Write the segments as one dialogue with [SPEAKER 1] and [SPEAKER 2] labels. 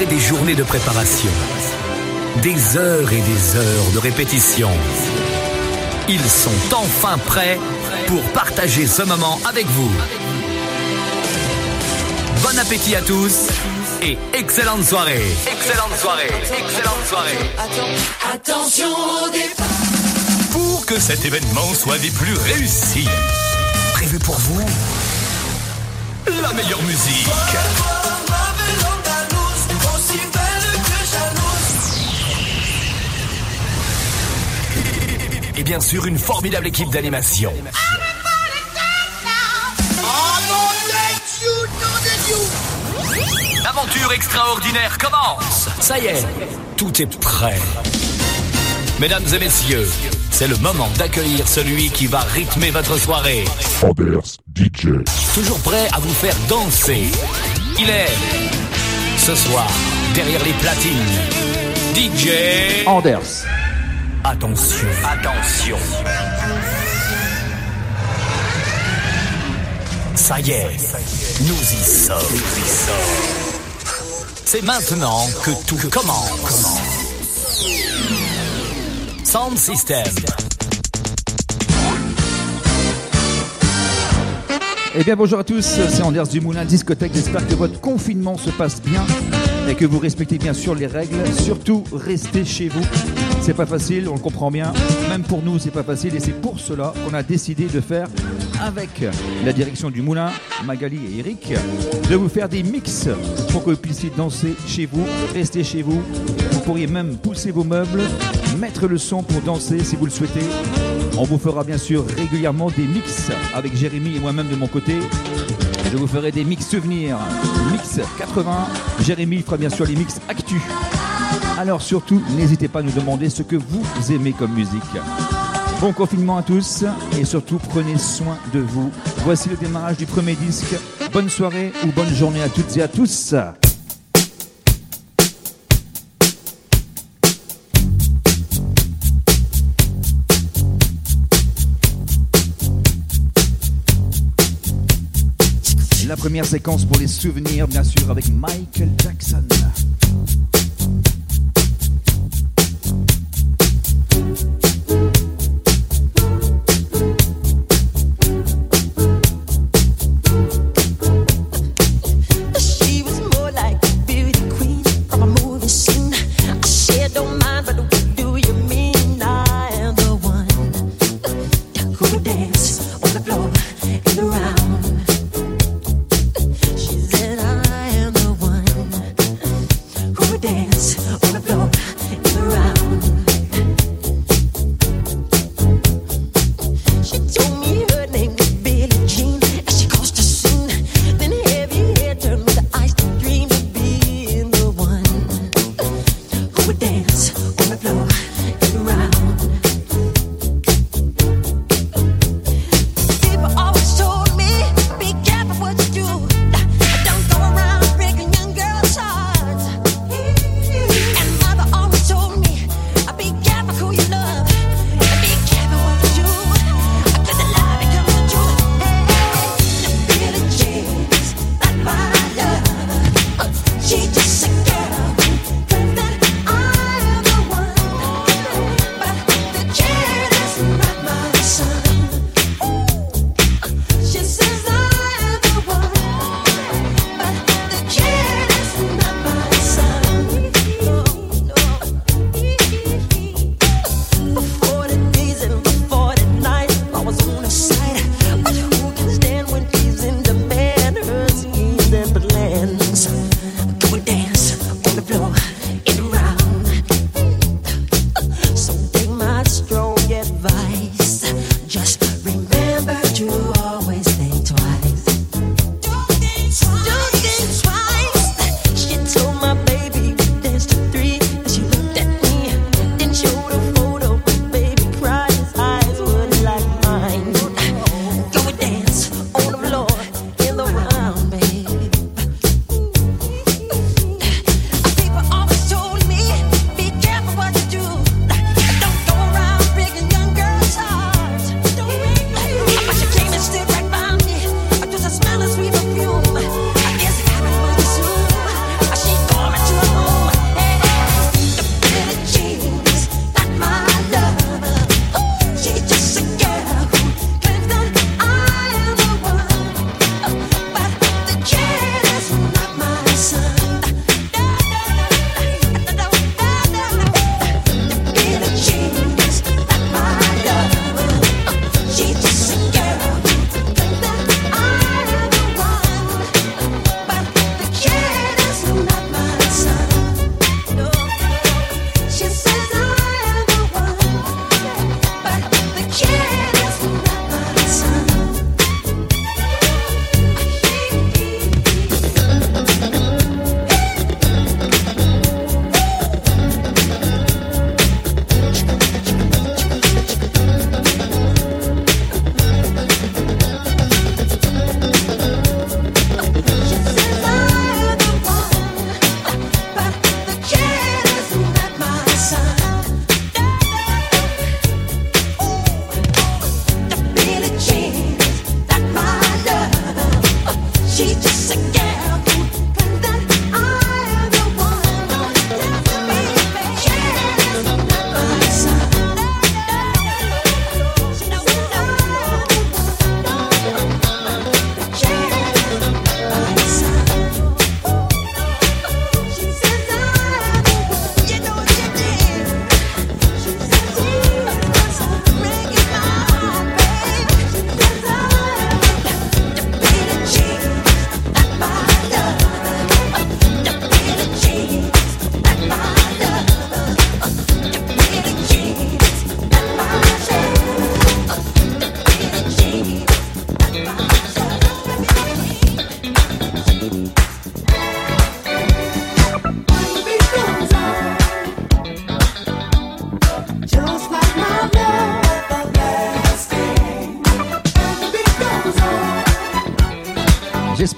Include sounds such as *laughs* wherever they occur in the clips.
[SPEAKER 1] Après des journées de préparation, des heures et des heures de répétition, ils sont enfin prêts pour partager ce moment avec vous. Bon appétit à tous et excellente soirée. Excellente soirée. Excellente soirée.
[SPEAKER 2] Attention au départ.
[SPEAKER 3] Pour que cet événement soit des plus réussis, prévu pour vous la meilleure musique. Et bien sûr, une formidable équipe d'animation. L'aventure extraordinaire commence.
[SPEAKER 1] Ça y est, tout est prêt. Mesdames et messieurs, c'est le moment d'accueillir celui qui va rythmer votre soirée.
[SPEAKER 4] Anders DJ.
[SPEAKER 1] Toujours prêt à vous faire danser. Il est ce soir derrière les platines. DJ
[SPEAKER 5] Anders.
[SPEAKER 1] Attention, attention. Ça y est, nous y sommes. Nous y sommes. C'est maintenant que tout commence. Sound System.
[SPEAKER 5] Eh bien bonjour à tous, c'est Anders du Moulin Discothèque. J'espère que votre confinement se passe bien et que vous respectez bien sûr les règles. Surtout, restez chez vous. C'est pas facile, on le comprend bien. Même pour nous, c'est pas facile et c'est pour cela qu'on a décidé de faire avec la direction du Moulin, Magali et Eric, de vous faire des mix pour que vous puissiez danser chez vous, rester chez vous. Vous pourriez même pousser vos meubles, mettre le son pour danser si vous le souhaitez. On vous fera bien sûr régulièrement des mix avec Jérémy et moi-même de mon côté. Je vous ferai des mix souvenirs, mix 80. Jérémy fera bien sûr les mix actu. Alors surtout, n'hésitez pas à nous demander ce que vous aimez comme musique. Bon confinement à tous et surtout prenez soin de vous. Voici le démarrage du premier disque. Bonne soirée ou bonne journée à toutes et à tous. La première séquence pour les souvenirs, bien sûr, avec Michael Jackson.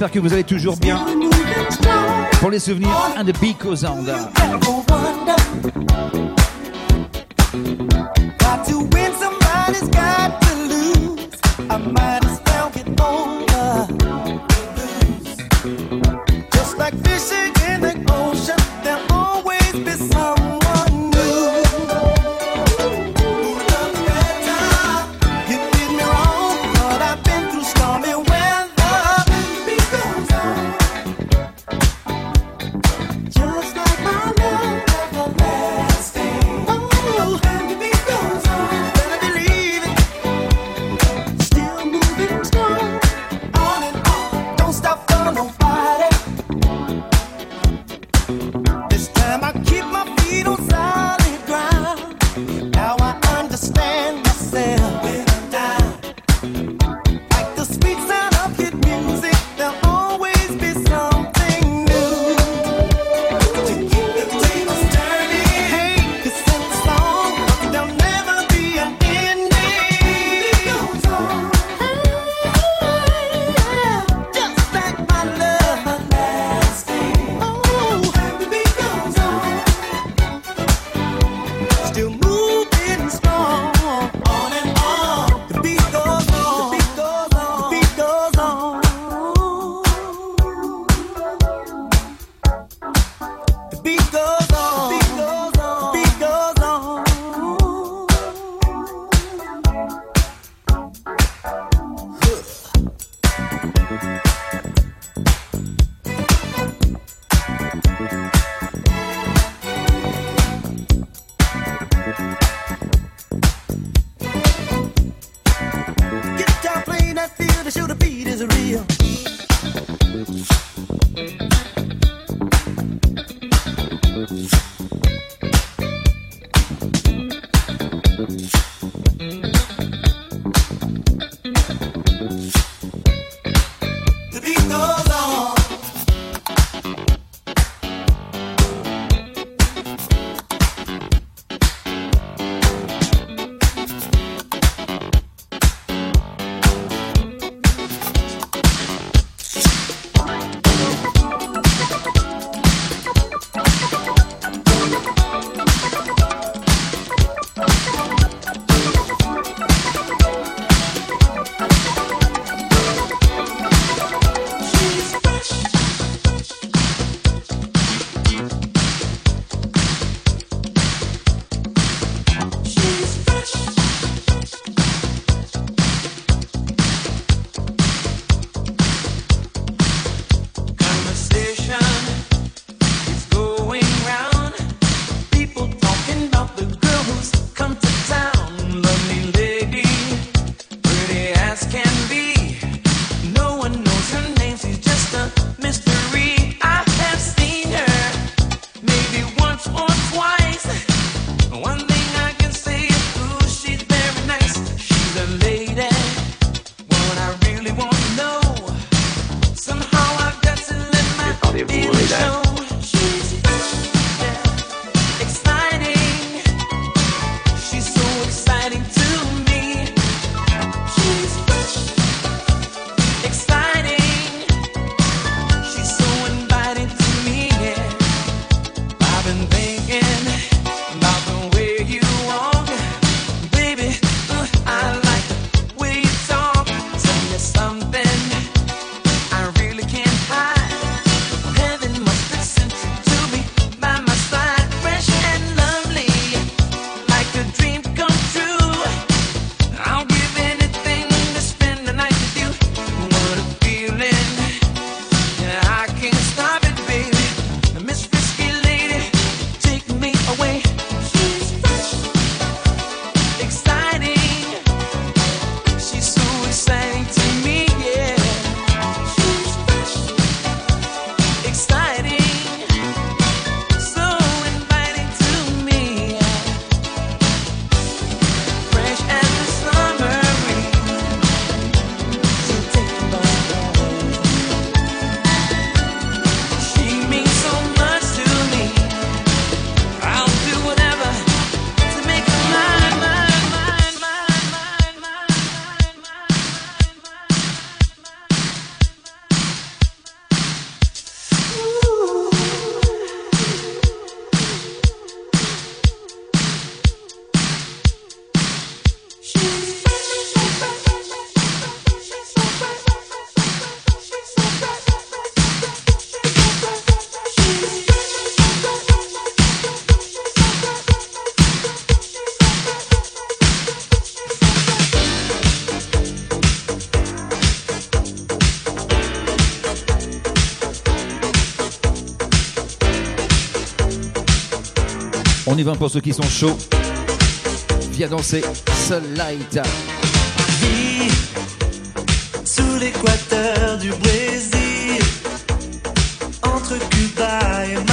[SPEAKER 6] j'espère que vous allez toujours bien. Pour les souvenirs, un de
[SPEAKER 7] Biko pour ceux qui sont chauds. Viens danser, Sunlight.
[SPEAKER 6] Vie sous l'équateur du Brésil, entre Cuba et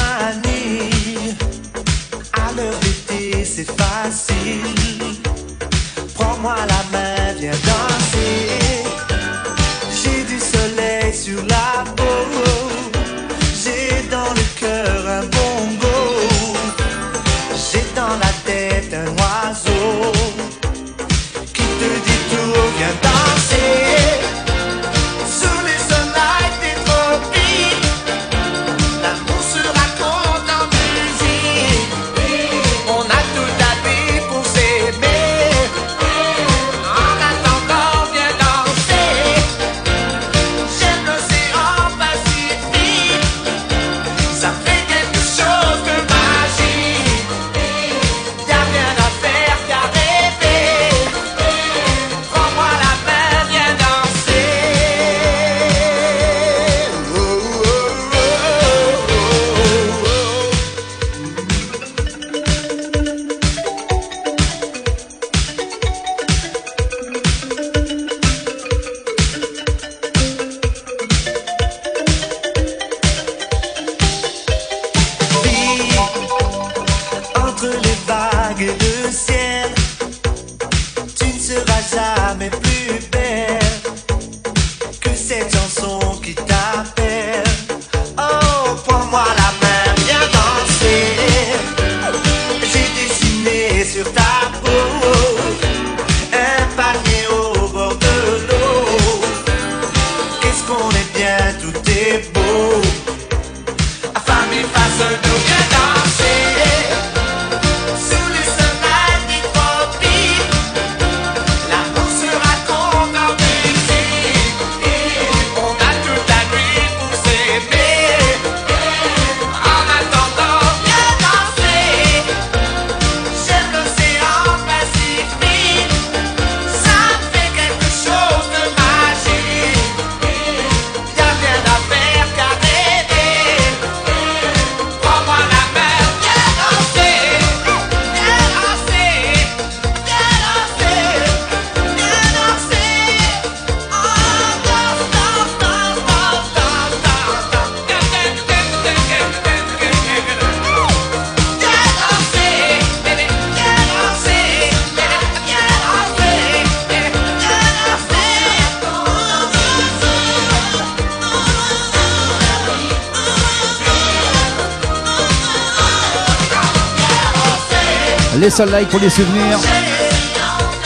[SPEAKER 7] Soul pour les souvenirs.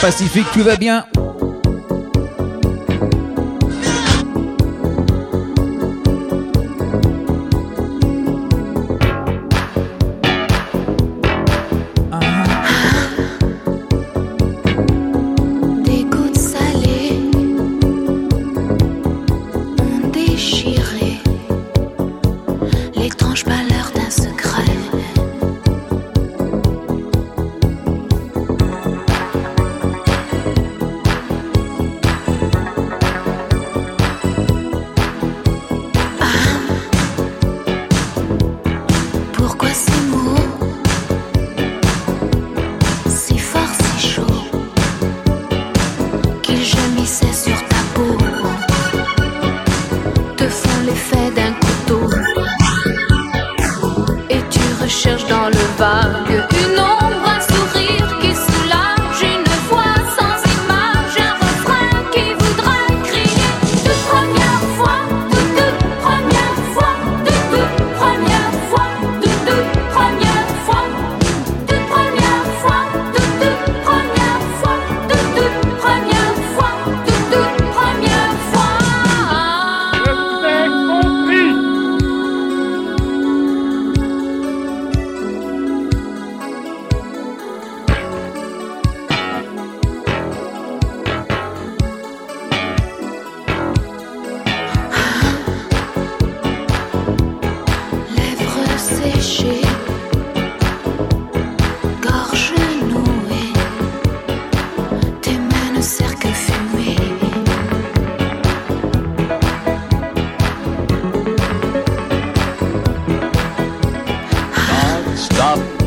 [SPEAKER 7] Pacifique, tout va bien.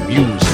[SPEAKER 8] music.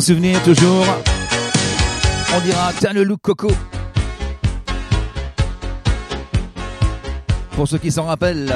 [SPEAKER 6] souvenir toujours. On dira tiens le look coco. Pour ceux qui s'en rappellent.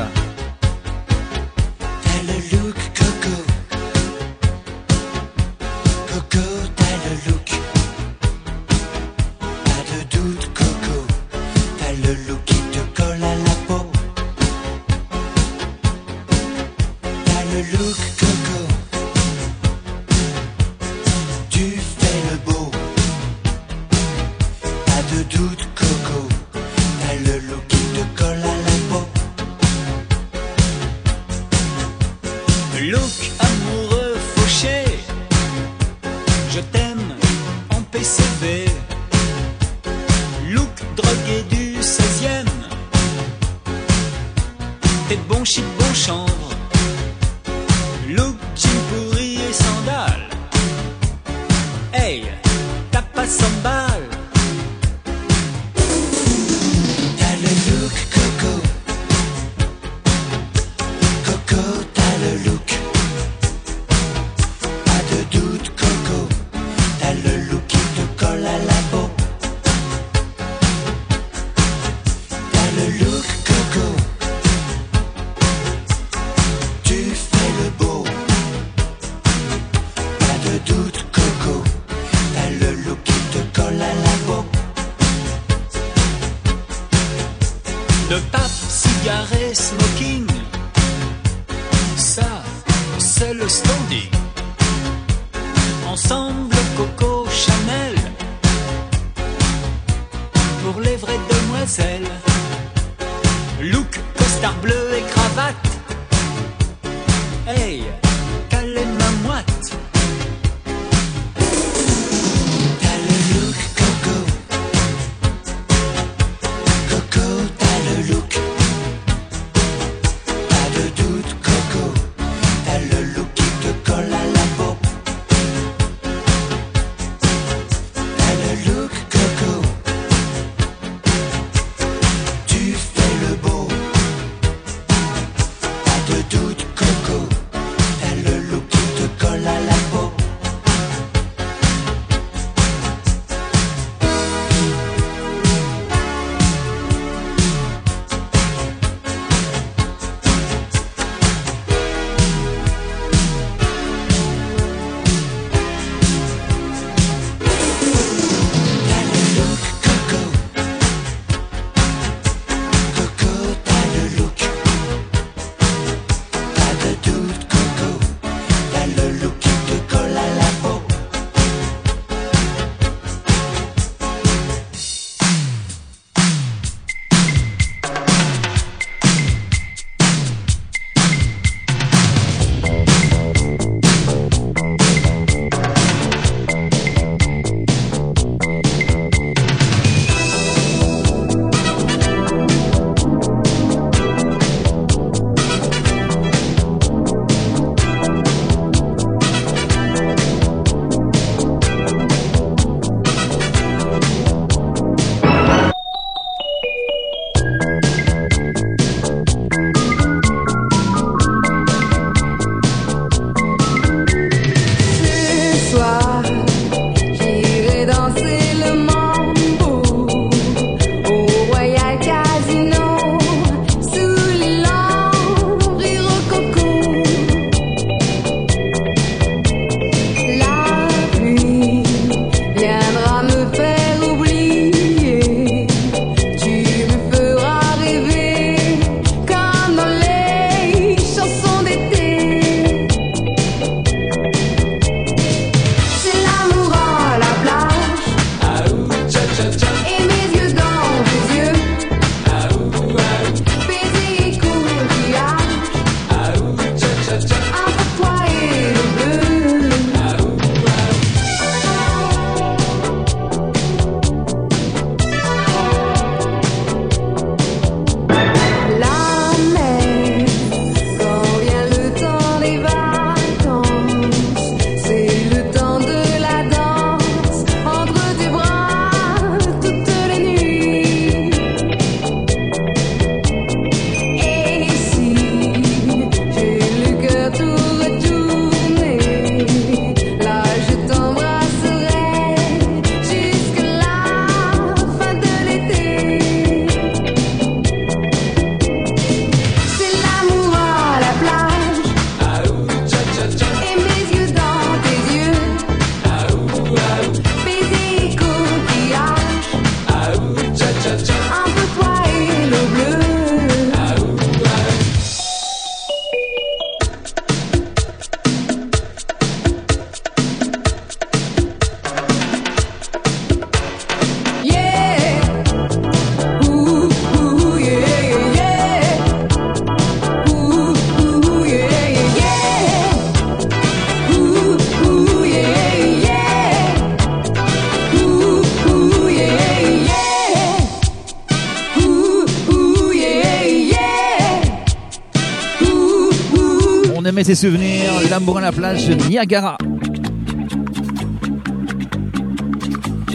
[SPEAKER 9] ses souvenirs, l'amour à la plage, Niagara.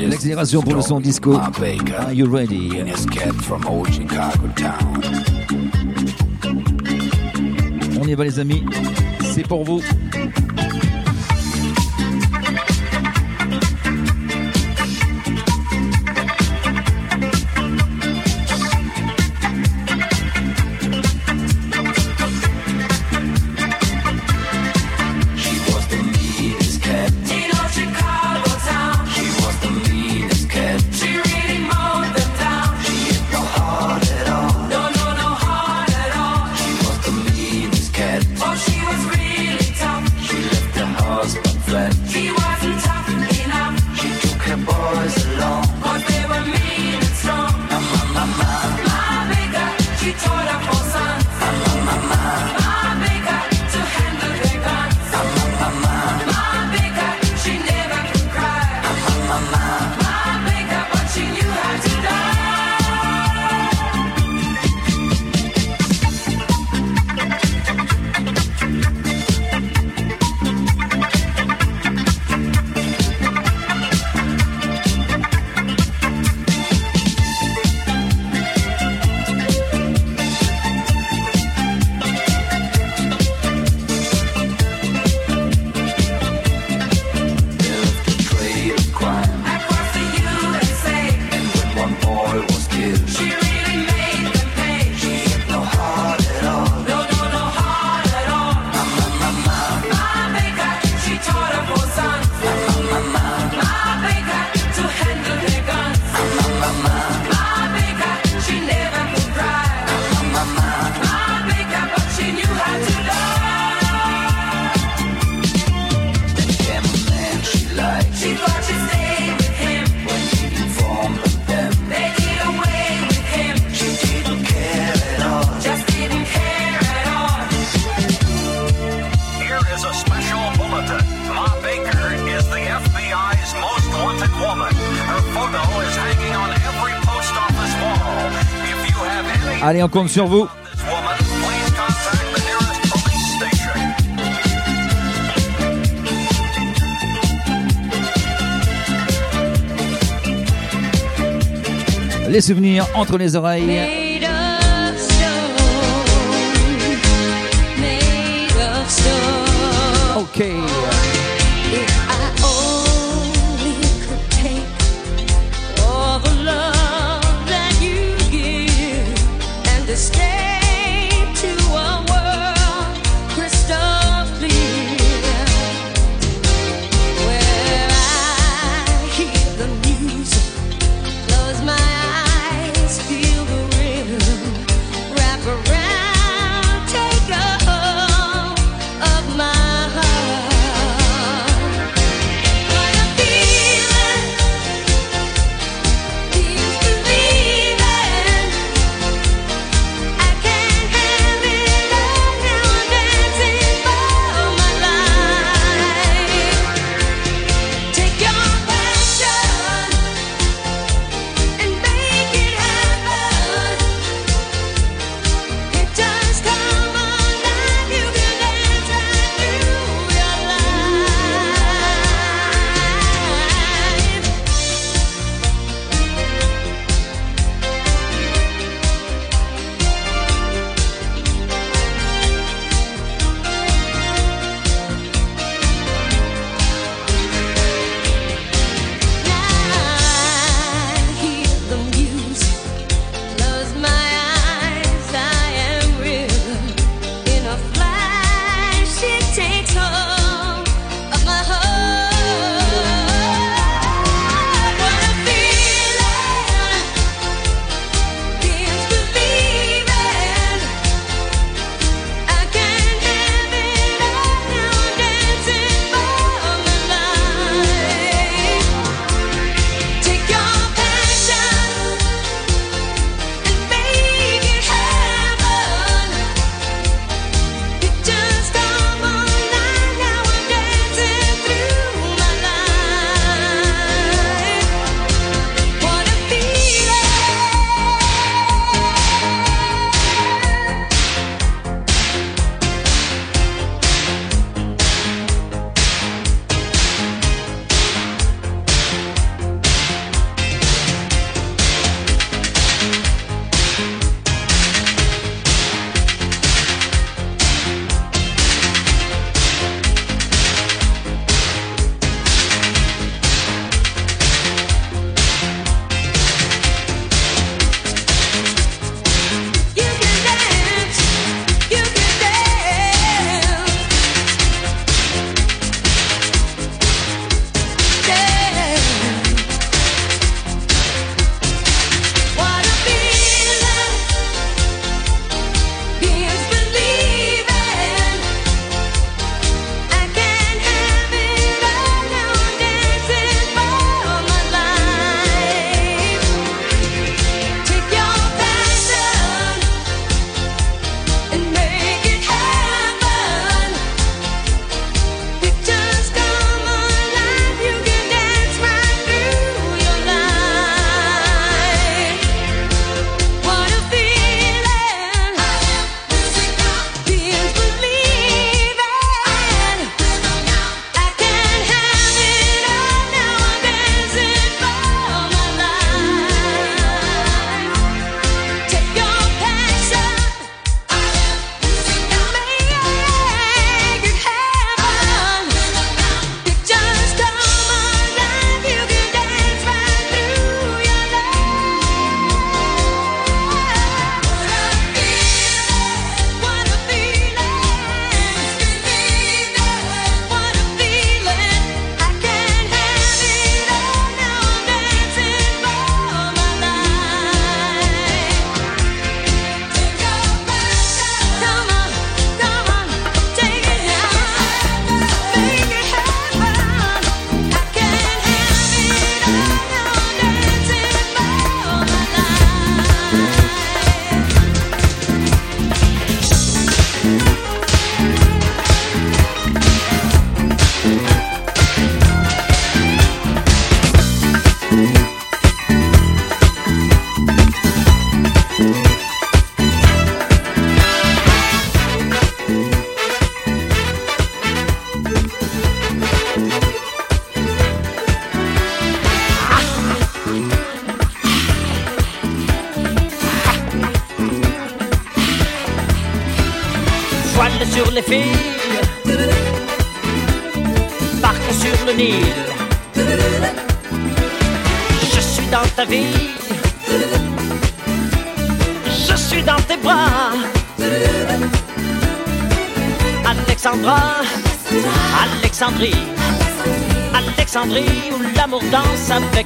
[SPEAKER 9] L'accélération pour le son disco. Are you ready? On y va les amis, c'est pour vous. Allez, on compte sur vous. Les souvenirs entre les oreilles. Ok.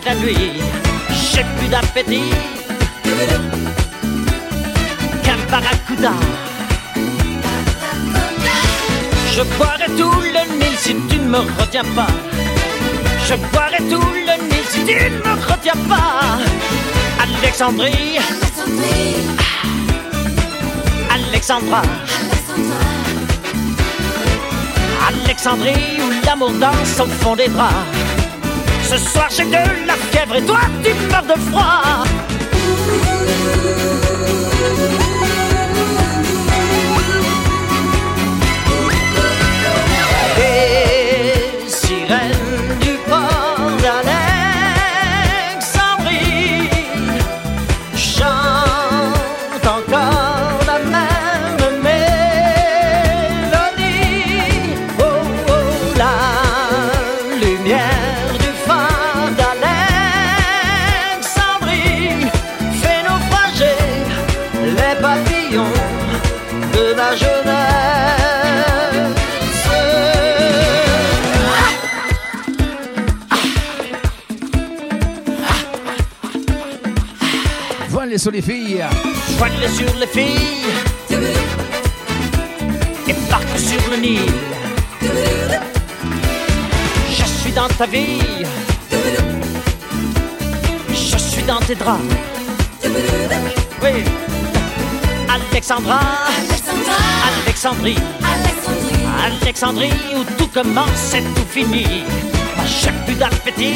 [SPEAKER 10] J'ai plus d'appétit qu'un barracuda. Je boirai tout le Nil si tu ne me retiens pas. Je boirai tout le Nil si tu ne me retiens pas. Alexandrie, Alexandra, Alexandrie où l'amour danse au fond des bras. Ce soir j'ai de la fièvre et toi tu meurs de froid.
[SPEAKER 11] Sur les filles.
[SPEAKER 10] Voile sur les filles et barque sur le Nil. Je suis dans ta vie, je suis dans tes draps. Oui, Alexandra, Alexandrie, Alexandrie où tout commence et tout finit. J'ai plus d'appétit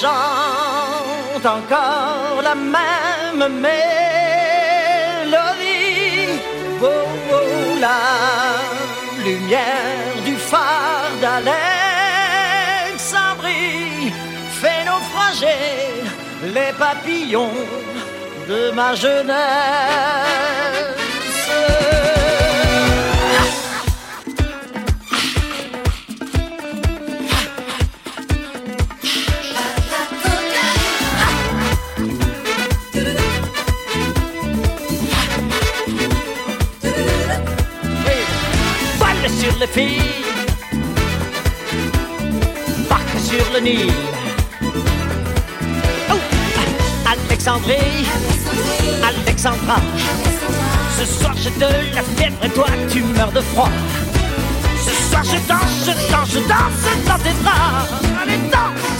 [SPEAKER 10] Chantent encore la même mélodie. Oh, oh, la lumière du phare d'Alexandrie fait naufrager les papillons de ma jeunesse. Sur les filles, barque sur le Nil. Oh, Alexandrie, Alexandra, ce soir j'ai de la fièvre et toi tu meurs de froid. Ce soir je danse, je danse, je danse dans tes bras. Allez, danse,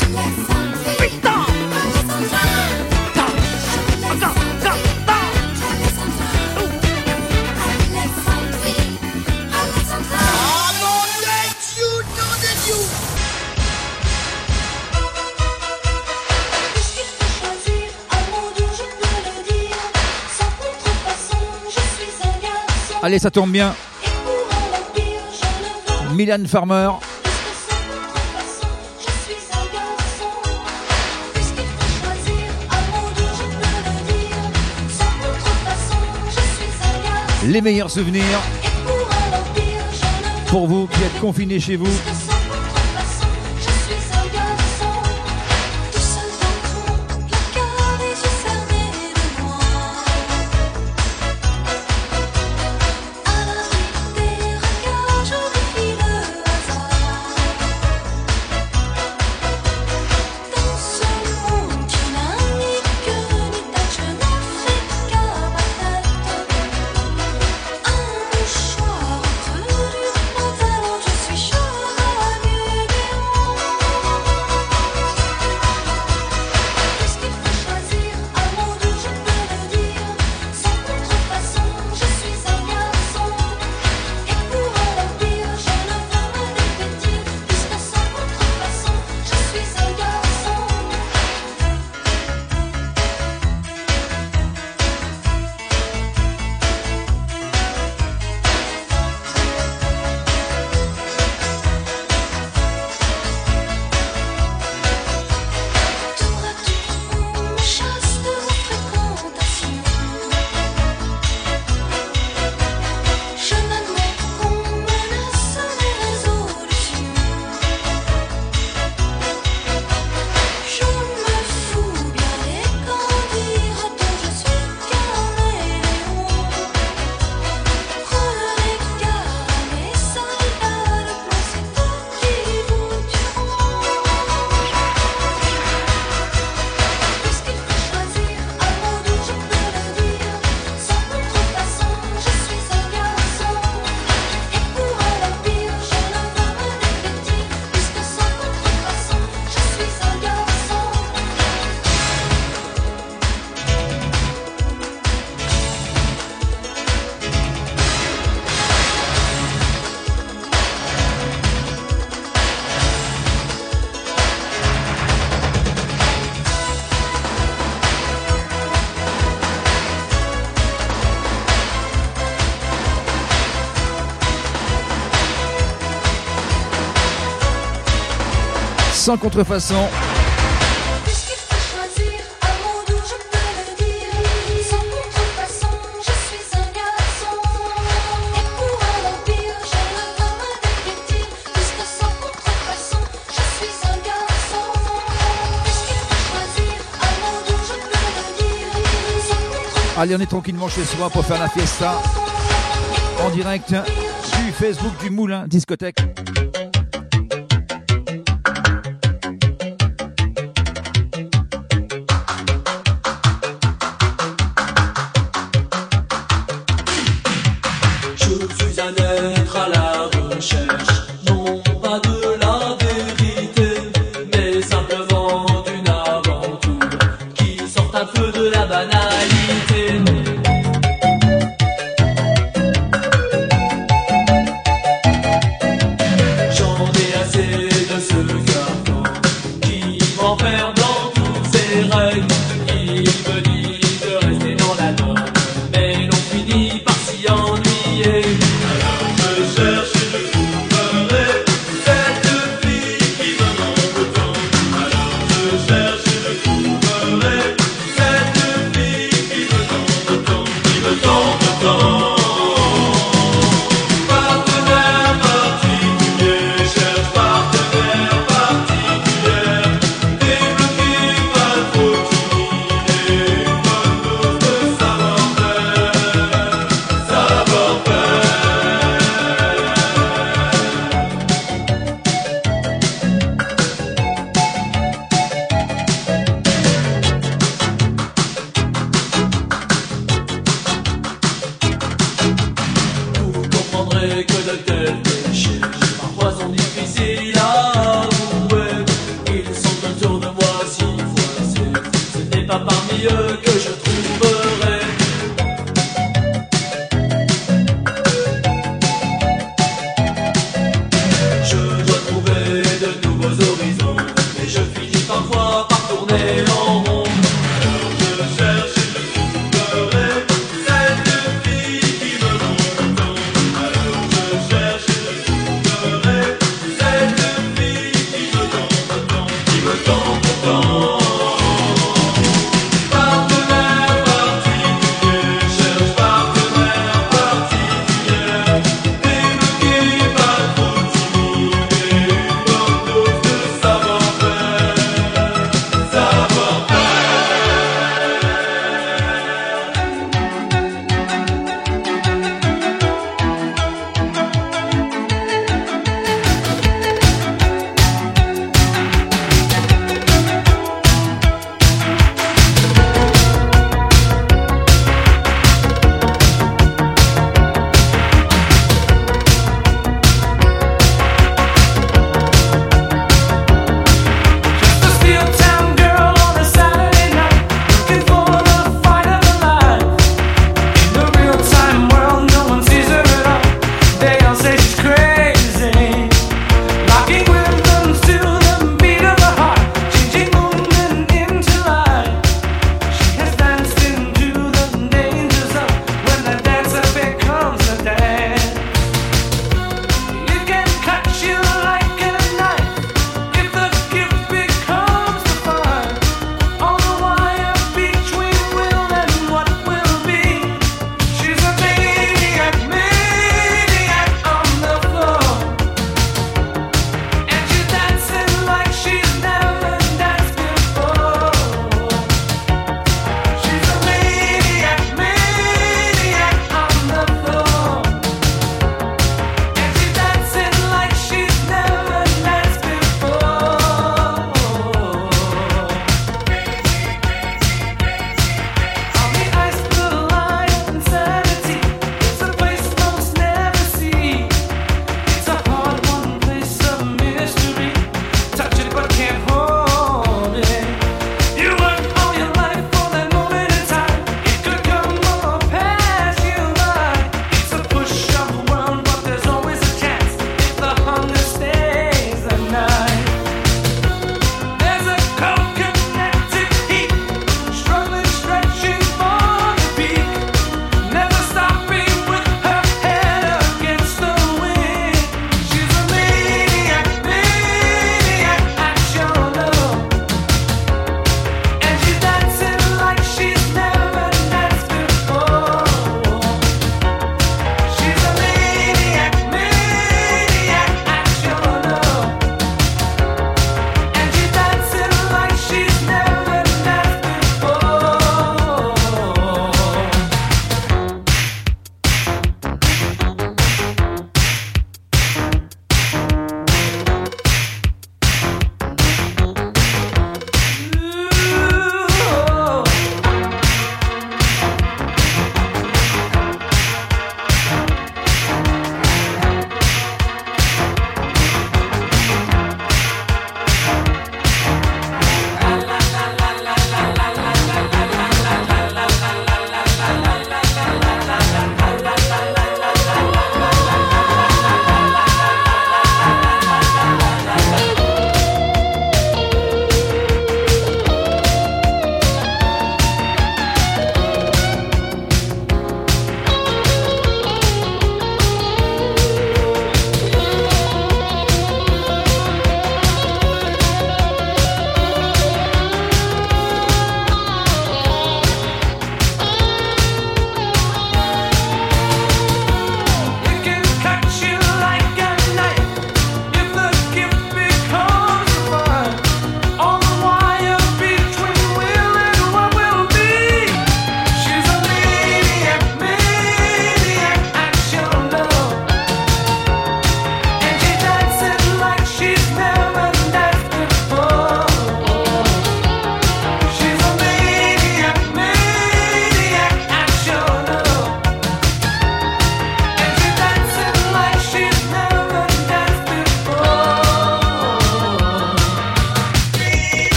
[SPEAKER 12] Sans contrefaçon, je suis un garçon.
[SPEAKER 11] Les meilleurs souvenirs
[SPEAKER 12] pour
[SPEAKER 11] vous qui êtes confinés chez vous.
[SPEAKER 12] sans contrefaçon.
[SPEAKER 13] Allez, on est tranquillement chez soi pour faire la fiesta. En direct du Facebook du Moulin Discothèque.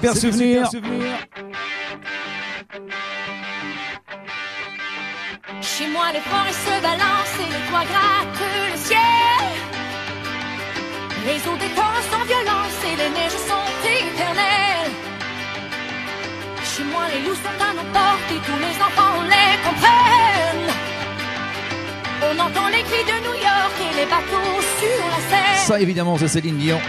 [SPEAKER 7] super souvenirs.
[SPEAKER 11] Chez moi, les forêts se balancent et les toits grattent le ciel. Les eaux des torrents sans violence et les neiges sont éternelles. Chez moi, les loups sont à nos portes et tous les enfants les comprennent. On entend les cris de New York et les bateaux sur la Seine.
[SPEAKER 7] Ça, évidemment, c'est Céline Dion.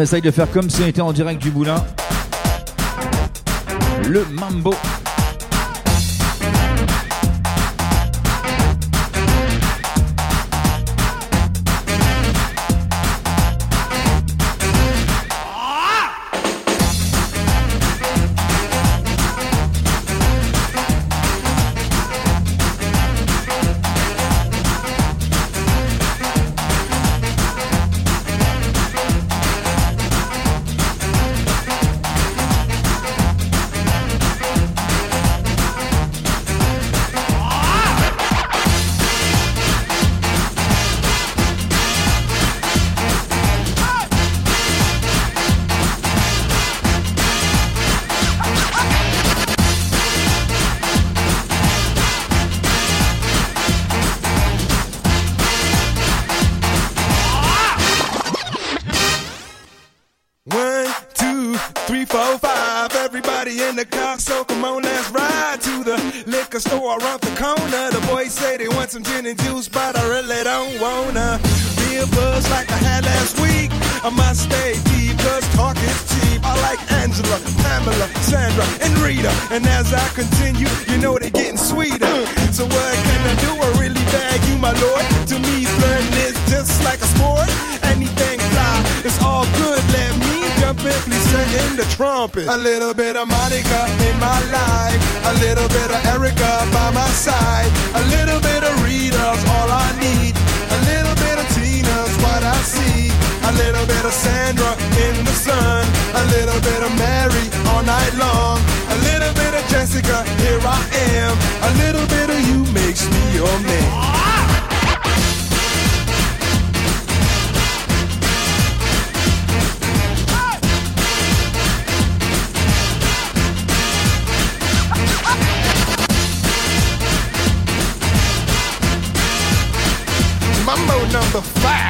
[SPEAKER 7] essaye de faire comme si on était en direct du boulin. Le mambo.
[SPEAKER 14] Mary all night long, a little bit of Jessica, here I am, a little bit of you makes me your man. Number five.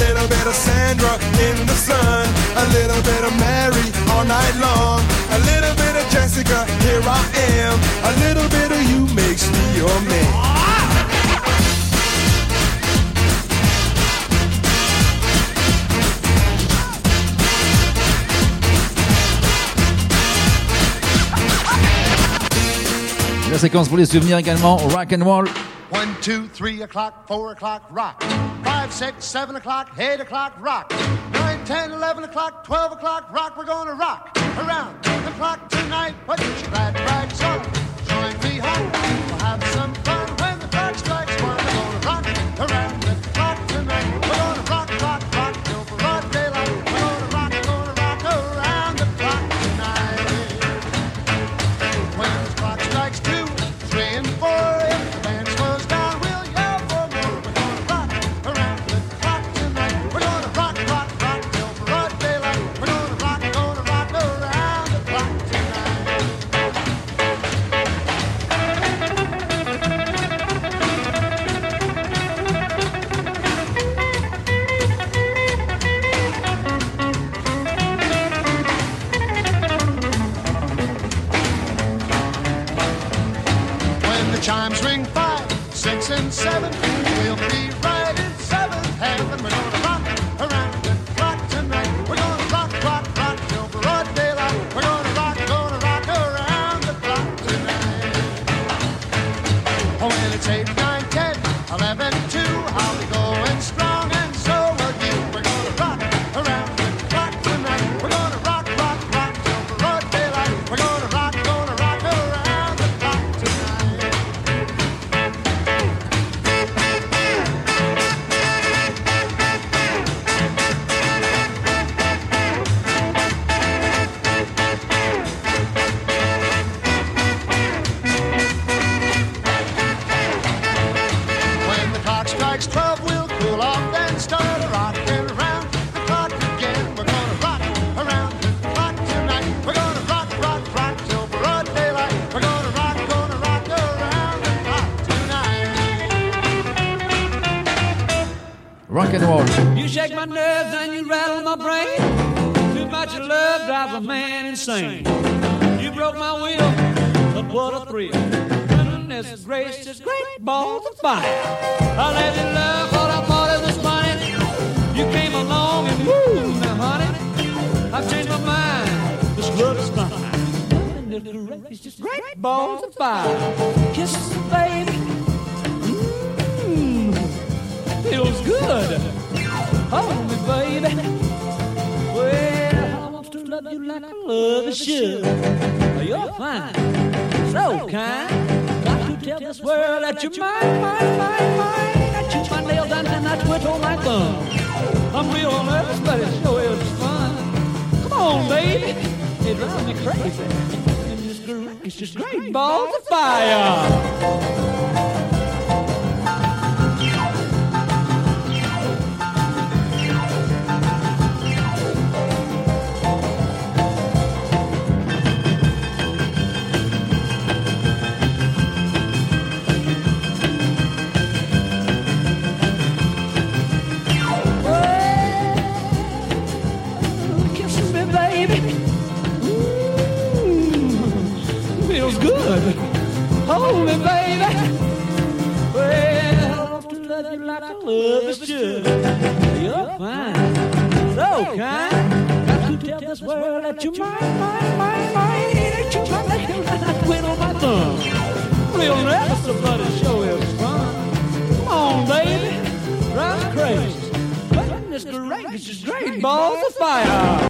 [SPEAKER 14] Little bit of Sandra in the sun. A little bit of Mary all night long. A little bit of Jessica, here I am. A little bit of you makes me your man.
[SPEAKER 11] La séquence pour les souvenirs également, rock and roll.
[SPEAKER 15] One, two, three o'clock, four o'clock, rock. Five, six, seven o'clock, eight o'clock, rock. Nine, ten, eleven o'clock, twelve o'clock, rock. We're gonna rock around the clock tonight. Put your glad rags on. Join me home.
[SPEAKER 3] Insane. You broke my will, but what a thrill. Goodness gracious, great balls of fire. I let you love what I thought it was funny. You came along and woo, now honey, I've changed my mind. This love is fine. Goodness gracious, great balls of fire. Kisses, baby. Mmm, feels good. Hold me, baby. Well, I want to love you like love a should. You're fine, so kind. Got to tell this world that you're mine, mine, mine, mine. I chew my nails and then I twitch on my thumb. I'm real nervous, but it sure is fun. Come on, baby. It drives me crazy. And it's great, it's just great balls of fire.
[SPEAKER 16] so kind. Got to tell this world that you're mine, mine, mine, mine. Ain't you trying that twin *laughs* on my thumb? We'll somebody show him fun. Come on, baby, drive crazy. But this deranged is great balls of fire.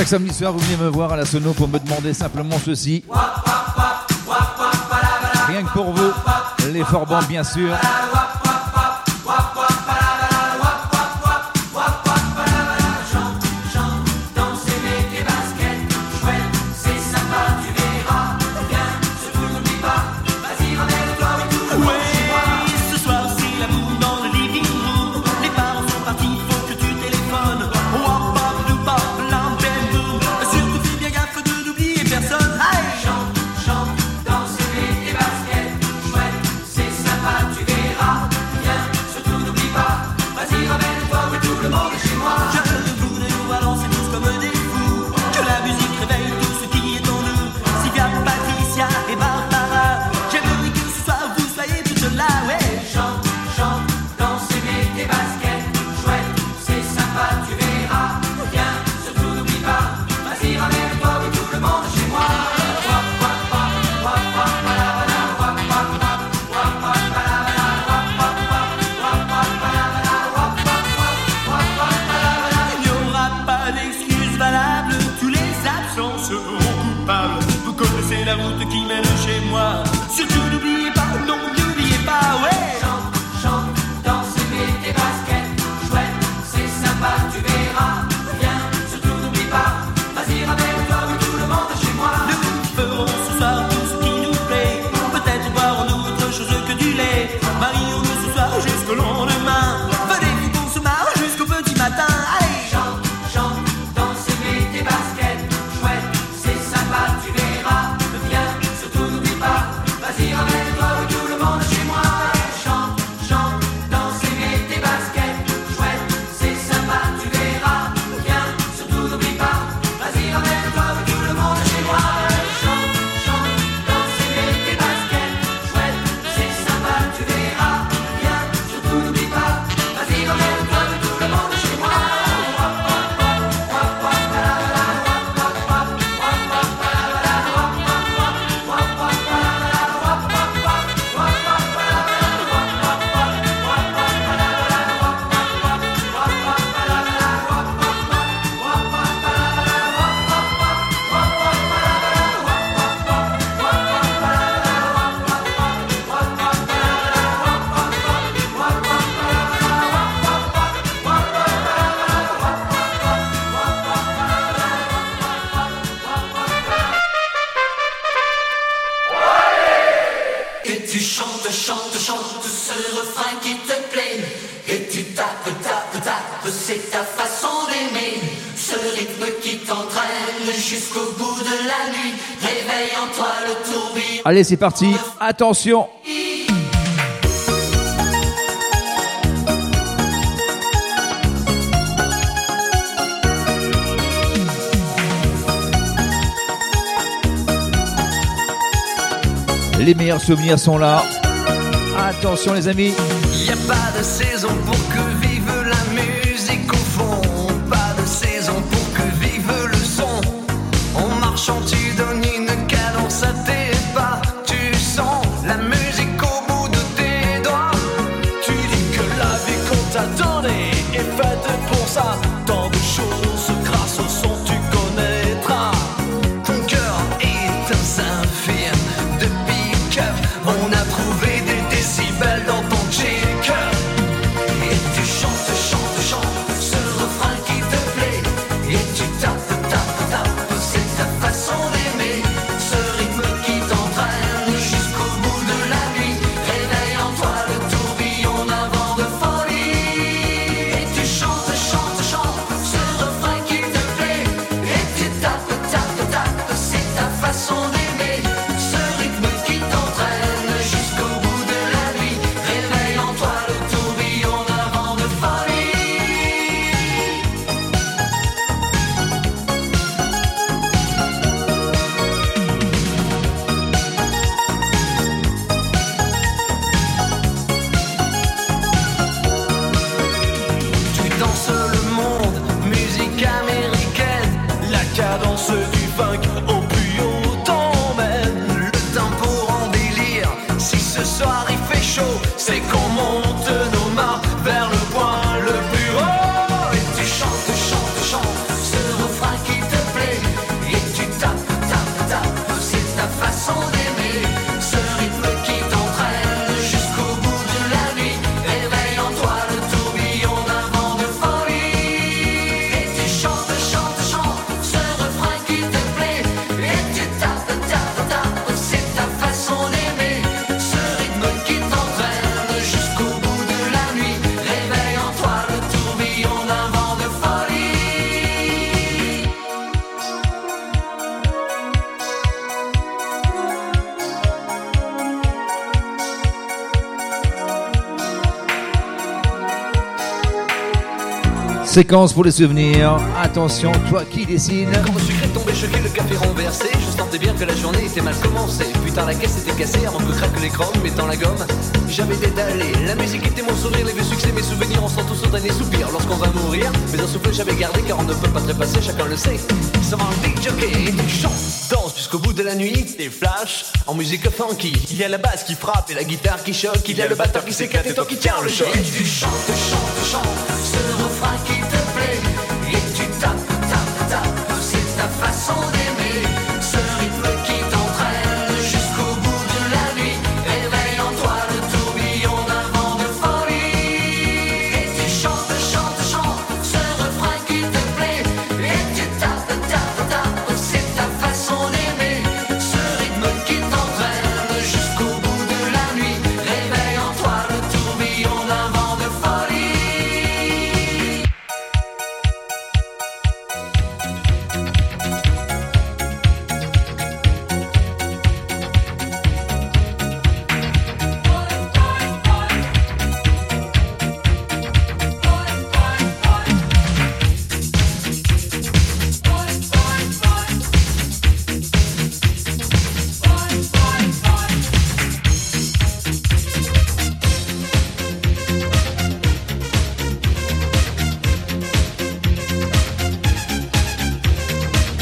[SPEAKER 11] Chaque samedi soir, vous venez me voir à la Sono pour me demander simplement ceci. Rien que pour vous les forbans bien sûr.
[SPEAKER 17] Allez,
[SPEAKER 5] c'est
[SPEAKER 11] parti. Attention. Les meilleurs souvenirs sont là. Attention les amis.
[SPEAKER 13] Y a pas de saison pour que
[SPEAKER 18] Séquence pour les souvenirs. Attention, toi qui décide.
[SPEAKER 13] Quand le sucre est tombé, choqué, le café renversé, je sentais bien que la journée était mal commencée. Putain, la caisse était cassée avant que craque l'écran, mettant la gomme. J'avais dédalé, la musique était mon sourire, les vieux succès, mes souvenirs, on sent tous autant des soupirs lorsqu'on va mourir. Mais un souffle j'avais gardé car on ne peut pas trépasser, chacun le sait. Ça va un big jockey, et tu chantes, danse jusqu'au bout de la nuit, des flashs en musique funky. Il y a la basse qui frappe et la guitare qui choque, il y a le batteur qui s'éclate et toi qui tiens le choc. Et tu chantes, chantes, chantes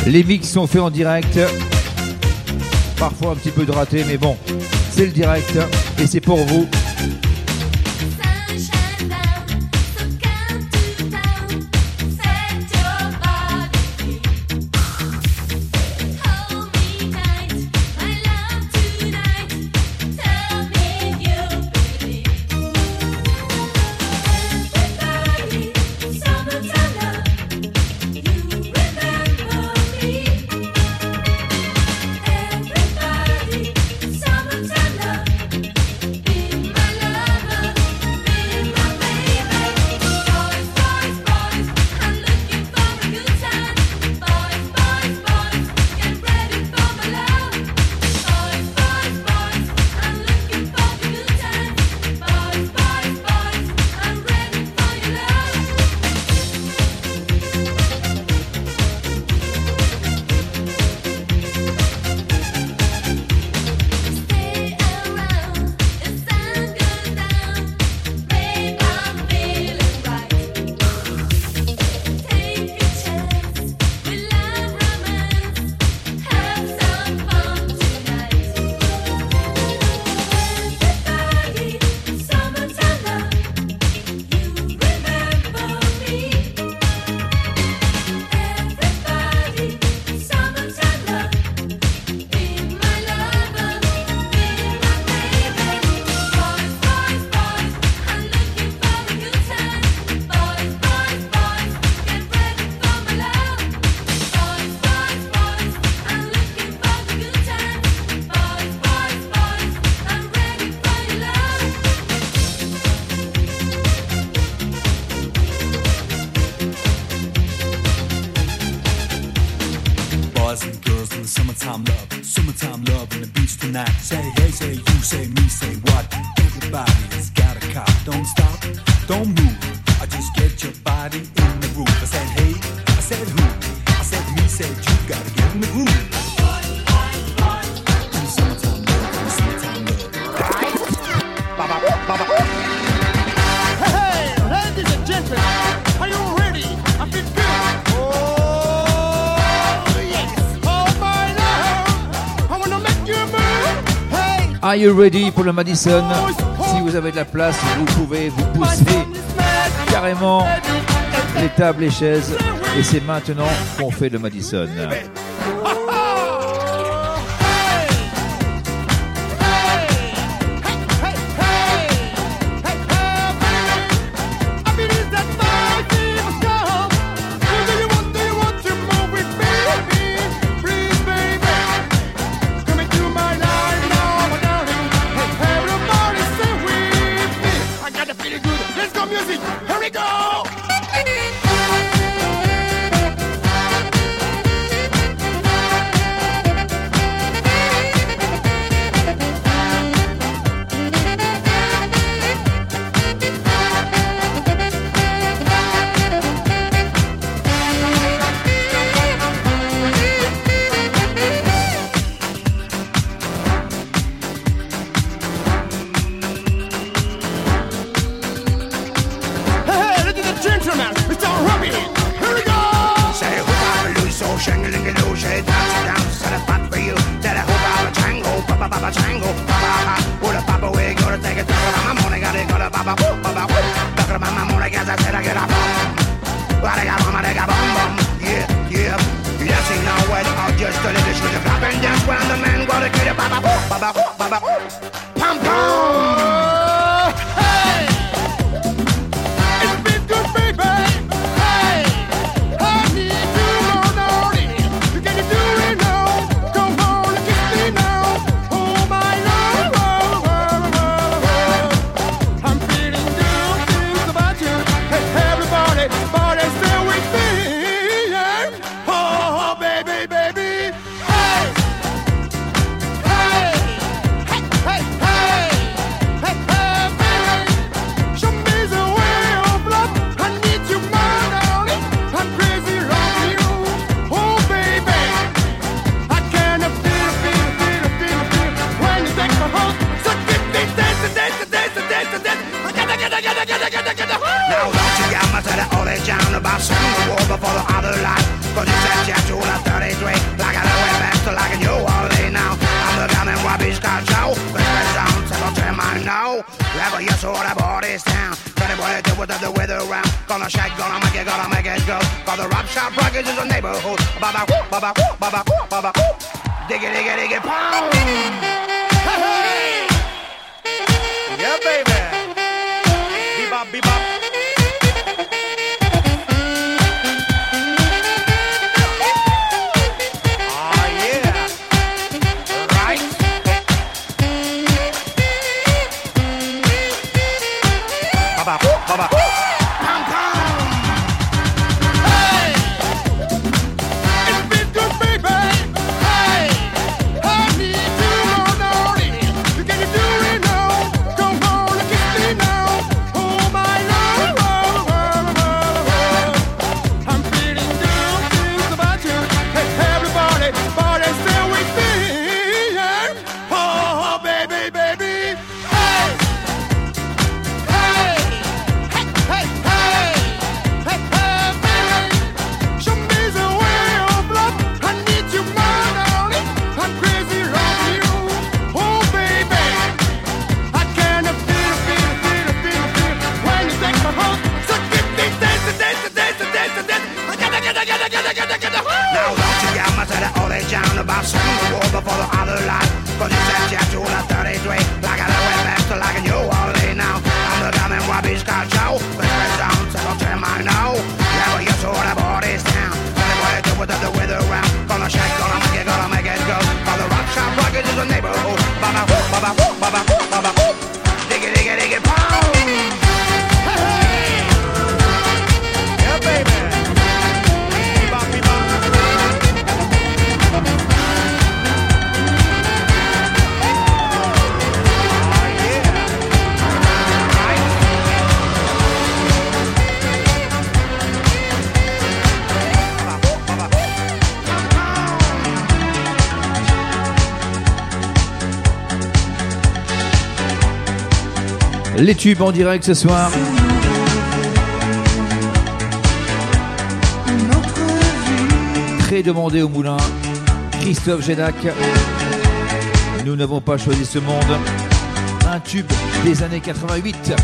[SPEAKER 18] Les mix sont faits en direct. Parfois un petit peu de raté, mais bon, c'est le direct et c'est pour vous.
[SPEAKER 19] Are You Ready
[SPEAKER 15] pour le Madison? Si vous avez de la place, vous pouvez vous pousser carrément les tables, les chaises. Et c'est maintenant qu'on fait le Madison. Les tubes en direct ce soir. Très demandé au moulin, Christophe Gédac.
[SPEAKER 6] Nous n'avons pas choisi ce monde. Un tube des années 88.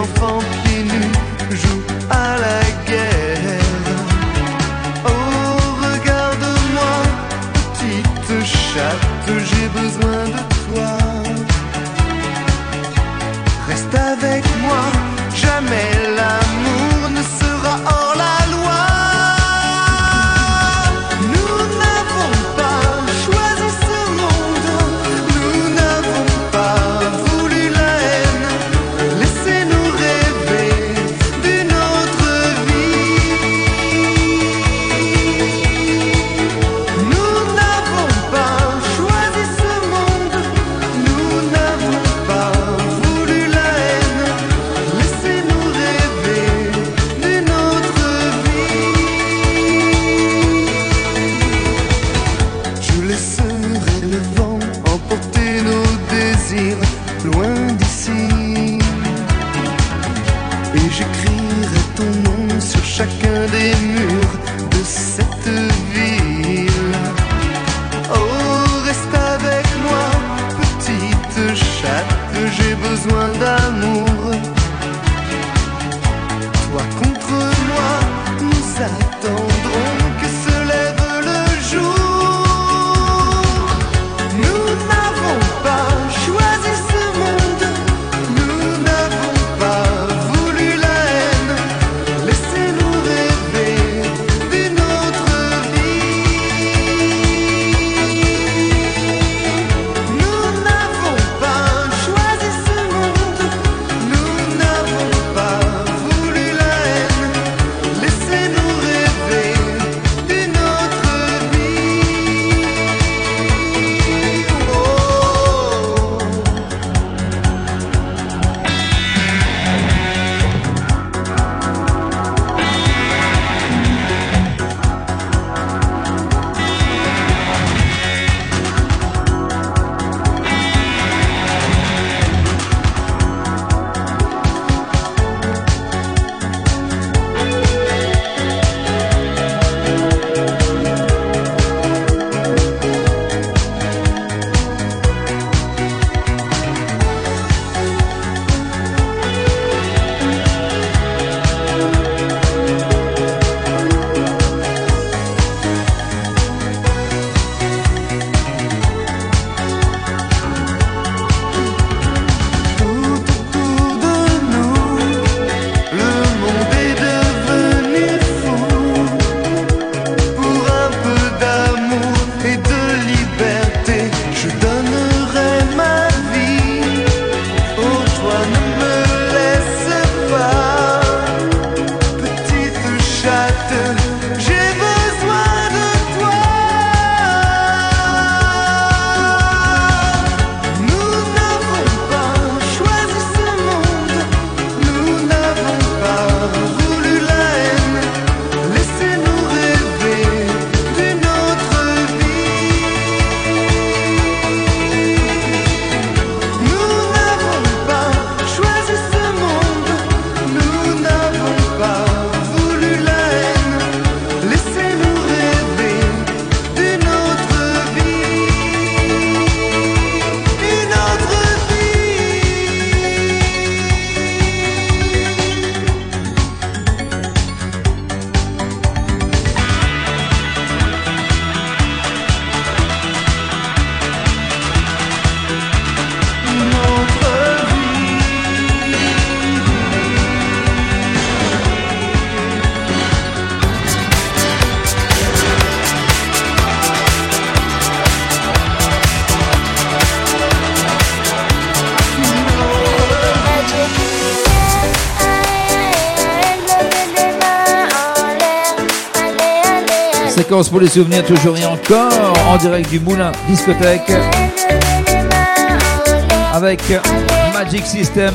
[SPEAKER 16] enfants pieds nus jouent à la guerre. Oh, regarde-moi, petite chatte, j'ai besoin.
[SPEAKER 11] Pour les souvenirs, toujours et encore, en direct du Moulin Discothèque. Avec Magic System.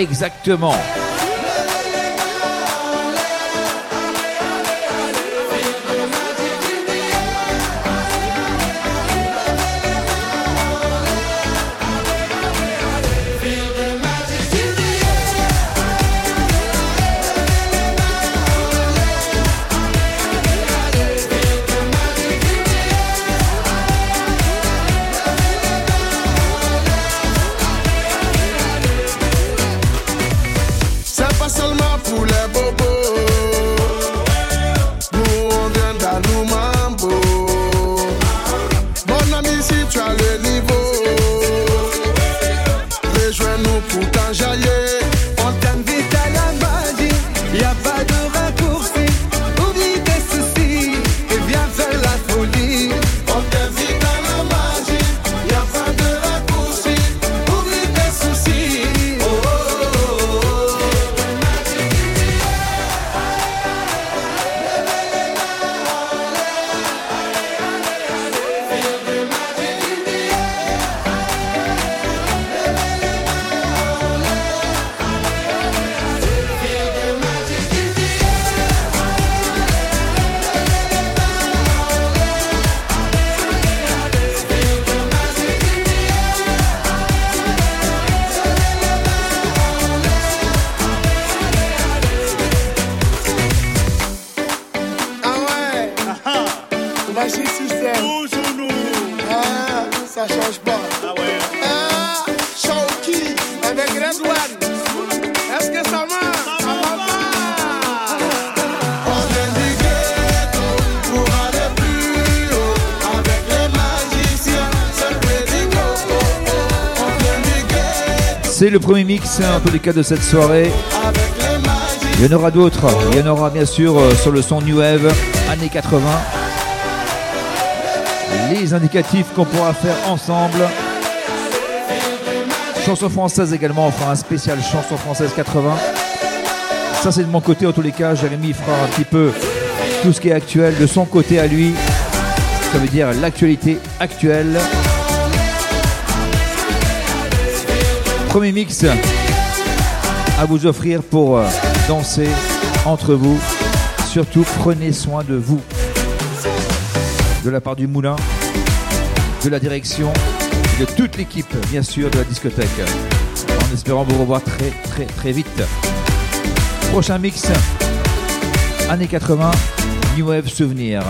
[SPEAKER 11] Exactement.
[SPEAKER 20] Le
[SPEAKER 11] premier mix, hein, en tous les cas, de cette soirée. Il y en aura d'autres. Il y en aura bien sûr euh, sur le son New Wave, années 80. Les indicatifs qu'on pourra faire ensemble. Chanson française également, on fera un spécial chanson française 80. Ça c'est de mon côté en tous les cas. Jérémy fera un petit peu tout ce qui est actuel de son côté à lui. Ça veut dire l'actualité actuelle. Premier mix à vous offrir pour euh, danser entre vous. Surtout, prenez soin de vous. De la part du moulin, de la direction, de toute l'équipe, bien sûr, de la discothèque. En espérant vous revoir très, très, très vite. Prochain mix, années 80, New Wave Souvenir.